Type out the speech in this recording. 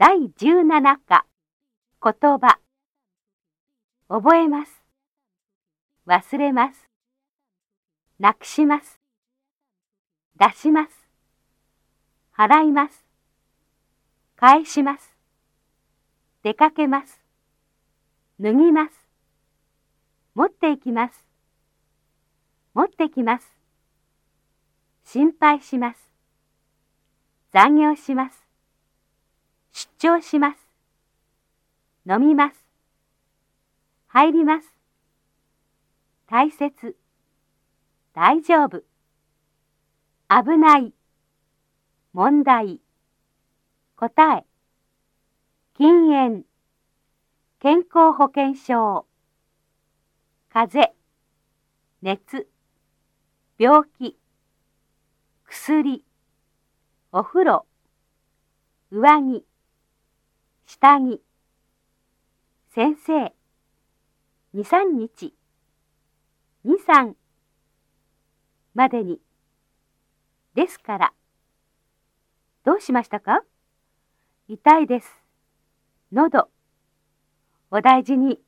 第17課。言葉。覚えます。忘れます。なくします。出します。払います。返します。出かけます。脱ぎます。持っていきます。持ってきます。心配します。残業します。出張します。飲みます。入ります。大切。大丈夫。危ない。問題。答え。禁煙。健康保険証。風邪。熱。病気。薬。お風呂。上着。下着。先生。二三日。二三。までに。ですから。どうしましたか？痛いです。喉。お大事に。